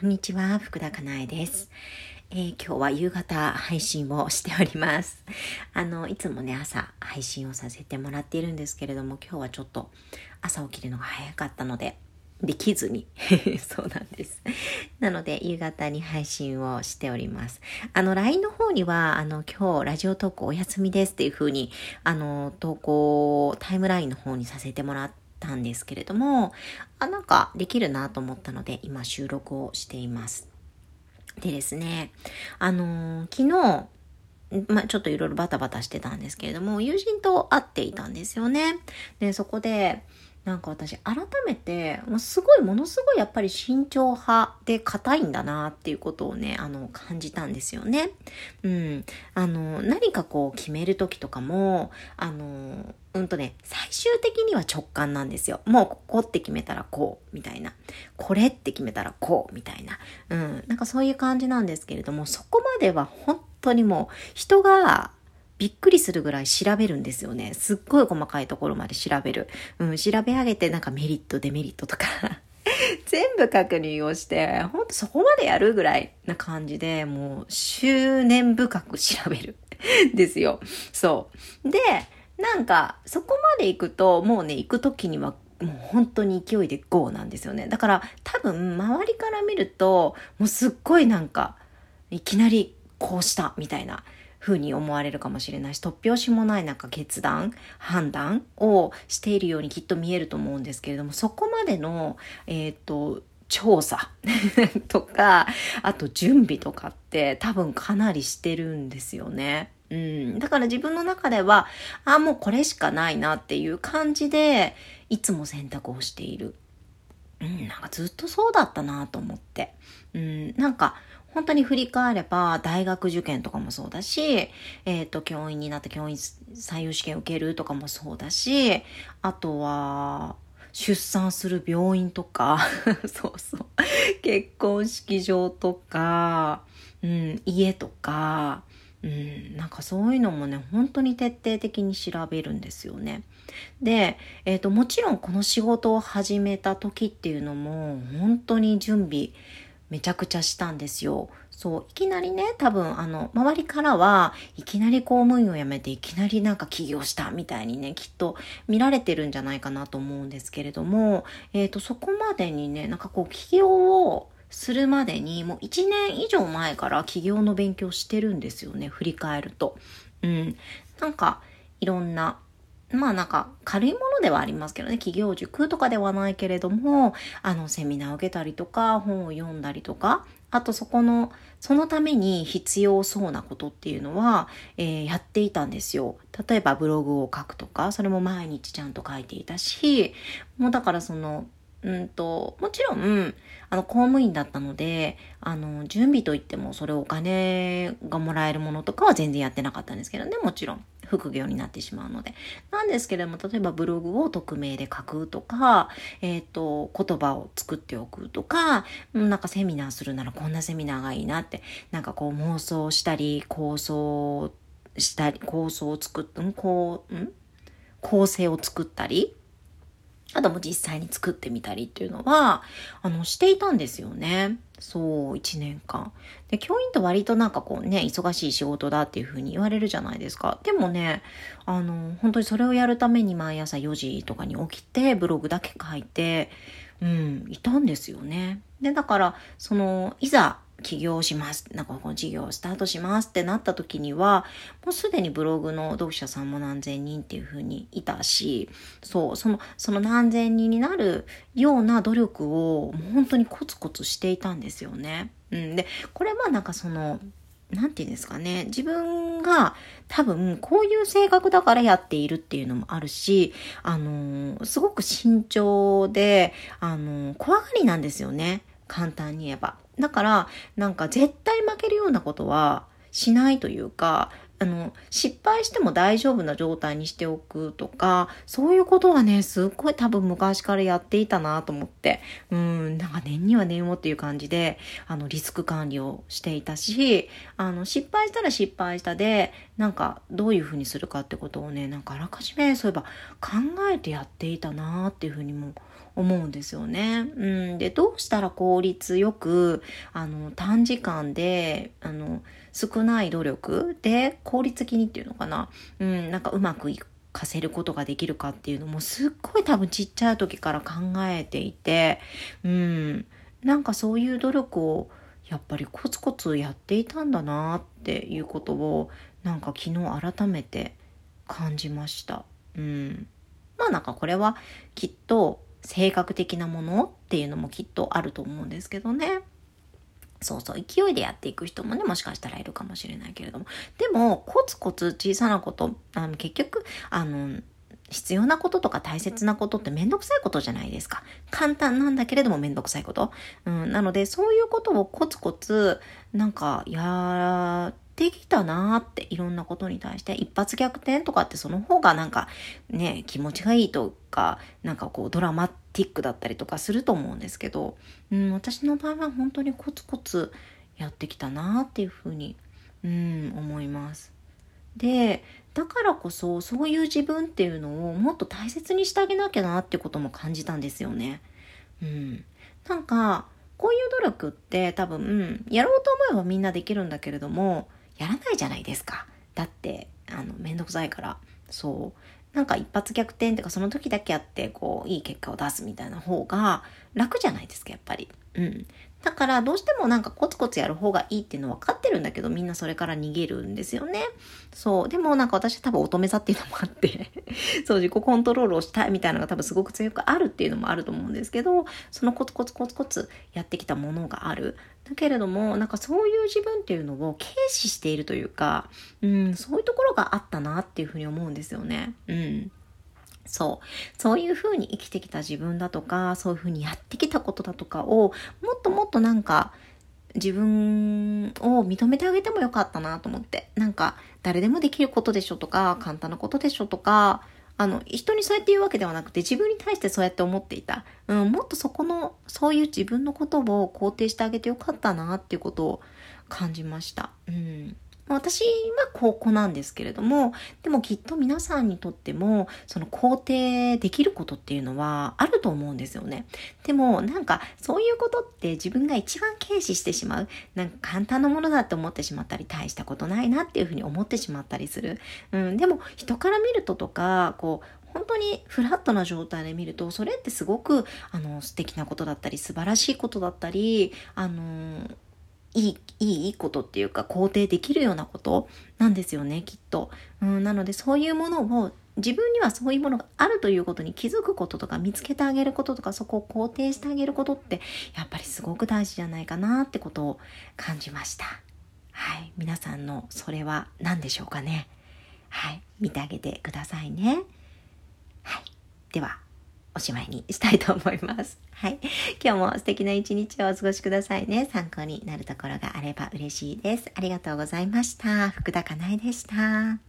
こんにちは、福田かなえです、えー、今日は夕方配信をしております。あの、いつもね、朝配信をさせてもらっているんですけれども、今日はちょっと朝起きるのが早かったので、できずに。そうなんです。なので、夕方に配信をしております。あの、LINE の方には、あの、今日、ラジオトークお休みですっていう風に、あの、投稿、タイムラインの方にさせてもらって、たんですけれども、あ、なんかできるなと思ったので、今収録をしています。でですね、あのー、昨日、まあ、ちょっといろいろバタバタしてたんですけれども、友人と会っていたんですよね。で、そこで、なんか私改めて、もうすごい、ものすごいやっぱり慎重派で硬いんだなっていうことをね、あの、感じたんですよね。うん。あの、何かこう決めるときとかも、あの、うんとね、最終的には直感なんですよ。もうここって決めたらこう、みたいな。これって決めたらこう、みたいな。うん。なんかそういう感じなんですけれども、そこまでは本当にもう人がびっくりするぐらい調べるんですよね。すっごい細かいところまで調べる。うん、調べ上げてなんかメリット、デメリットとか 全部確認をして、ほんとそこまでやるぐらいな感じで、もう執念深く調べる。ですよ。そう。で、なんか、そこまで行くと、もうね、行く時にはもう本当に勢いで GO なんですよね。だから多分周りから見ると、もうすっごいなんか、いきなりこうしたみたいな風に思われるかもしれないし、突拍子もないなんか決断、判断をしているようにきっと見えると思うんですけれども、そこまでの、えっ、と、調査 とか、あと準備とかって多分かなりしてるんですよね。うん。だから自分の中では、あ、もうこれしかないなっていう感じで、いつも選択をしている。うん、なんかずっとそうだったなと思って。うん、なんか、本当に振り返れば、大学受験とかもそうだし、えっ、ー、と、教員になって教員採用試験受けるとかもそうだし、あとは、出産する病院とか、そうそう、結婚式場とか、うん、家とか、うん、なんかそういうのもね、本当に徹底的に調べるんですよね。で、えっ、ー、と、もちろんこの仕事を始めた時っていうのも、本当に準備、めちゃくちゃしたんですよ。そう、いきなりね、多分、あの、周りからは、いきなり公務員を辞めて、いきなりなんか起業したみたいにね、きっと見られてるんじゃないかなと思うんですけれども、えっ、ー、と、そこまでにね、なんかこう、起業をするまでに、もう1年以上前から起業の勉強してるんですよね、振り返ると。うん。なんか、いろんなまあなんか軽いものではありますけどね、企業塾とかではないけれども、あのセミナーを受けたりとか、本を読んだりとか、あとそこの、そのために必要そうなことっていうのは、えー、やっていたんですよ。例えばブログを書くとか、それも毎日ちゃんと書いていたし、もうだからその、うんと、もちろん、あの、公務員だったので、あの、準備といっても、それお金がもらえるものとかは全然やってなかったんですけどね、もちろん。副業になってしまうので。なんですけれども、例えばブログを匿名で書くとか、えっ、ー、と、言葉を作っておくとか、なんかセミナーするならこんなセミナーがいいなって、なんかこう妄想したり、構想したり、構想を作っ、んこう、ん構成を作ったり、あとも実際に作ってみたりっていうのは、あの、していたんですよね。そう、一年間。で、教員って割となんかこうね、忙しい仕事だっていうふうに言われるじゃないですか。でもね、あの、本当にそれをやるために毎朝4時とかに起きて、ブログだけ書いて、うん、いたんですよね。で、だから、その、いざ、起業します。なんかこの事業をスタートしますってなった時には、もうすでにブログの読者さんも何千人っていう風にいたし、そう、その、その何千人になるような努力をもう本当にコツコツしていたんですよね。うん。で、これはなんかその、なんて言うんですかね。自分が多分こういう性格だからやっているっていうのもあるし、あのー、すごく慎重で、あのー、怖がりなんですよね。簡単に言えば。だから、なんか絶対負けるようなことはしないというか、あの、失敗しても大丈夫な状態にしておくとか、そういうことはね、すっごい多分昔からやっていたなと思って、うん、なんか念には念をっていう感じで、あの、リスク管理をしていたし、あの、失敗したら失敗したで、なんか、どういうふうにするかってことをね、なんかあらかじめ、そういえば考えてやっていたなっていうふうにも思うんですよね。うん。で、どうしたら効率よく、あの、短時間で、あの、少ない努力で効率的にっていうのかな。うん、なんかうまくいかせることができるかっていうのもすっごい多分ちっちゃい時から考えていて、うん。なんかそういう努力をやっぱりコツコツやっていたんだなっていうことをなんか昨日改めて感じました。うん。まあなんかこれはきっと性格的なものっていうのもきっとあると思うんですけどね。そうそう、勢いでやっていく人もね、もしかしたらいるかもしれないけれども。でも、コツコツ小さなこと、あの結局、あの、必要なこととか大切なことってめんどくさいことじゃないですか。簡単なんだけれどもめんどくさいこと。うん、なので、そういうことをコツコツ、なんか、やってきたなって、いろんなことに対して、一発逆転とかってその方がなんか、ね、気持ちがいいとか、なんかこう、ドラマティックだったりとかすると思うんですけど、うん、私の場合は本当にコツコツやってきたなっていうふうに、うん、思います。で、だからこそそういう自分っていうのをもっと大切にしてあげなきゃなってことも感じたんですよね。うん。なんか、こういう努力って多分、やろうと思えばみんなできるんだけれども、やらないじゃないですか。だって、あの、めんどくさいから。そう。なんか一発逆転っていうかその時だけやってこういい結果を出すみたいな方が楽じゃないですかやっぱり。うん。だからどうしてもなんかコツコツやる方がいいっていうの分かってるんだけどみんなそれから逃げるんですよね。そう。でもなんか私は多分乙女座っていうのもあって そう自己コントロールをしたいみたいなのが多分すごく強くあるっていうのもあると思うんですけど、そのコツコツコツコツやってきたものがある。だけれどもなんかそういう自分っていうのを軽視しているというか、うん、そういうところがあったなっていうふうに思うんですよね。うん。そう。そういう風に生きてきた自分だとか、そういう風にやってきたことだとかを、もっともっとなんか、自分を認めてあげてもよかったなと思って。なんか、誰でもできることでしょとか、簡単なことでしょとか、あの、人にそうやって言うわけではなくて、自分に対してそうやって思っていた。うん、もっとそこの、そういう自分のことを肯定してあげてよかったなっていうことを感じました。うん。私は高校なんですけれども、でもきっと皆さんにとっても、その肯定できることっていうのはあると思うんですよね。でもなんかそういうことって自分が一番軽視してしまう。なんか簡単なものだって思ってしまったり、大したことないなっていうふうに思ってしまったりする。うん、でも人から見るととか、こう、本当にフラットな状態で見ると、それってすごく、あの、素敵なことだったり、素晴らしいことだったり、あの、いい、いいことっていうか肯定できるようなことなんですよね、きっと。うん、なのでそういうものを自分にはそういうものがあるということに気づくこととか見つけてあげることとかそこを肯定してあげることってやっぱりすごく大事じゃないかなってことを感じました。はい。皆さんのそれは何でしょうかね。はい。見てあげてくださいね。はい。では。おしまいにしたいと思います。はい。今日も素敵な一日をお過ごしくださいね。参考になるところがあれば嬉しいです。ありがとうございました。福田かなえでした。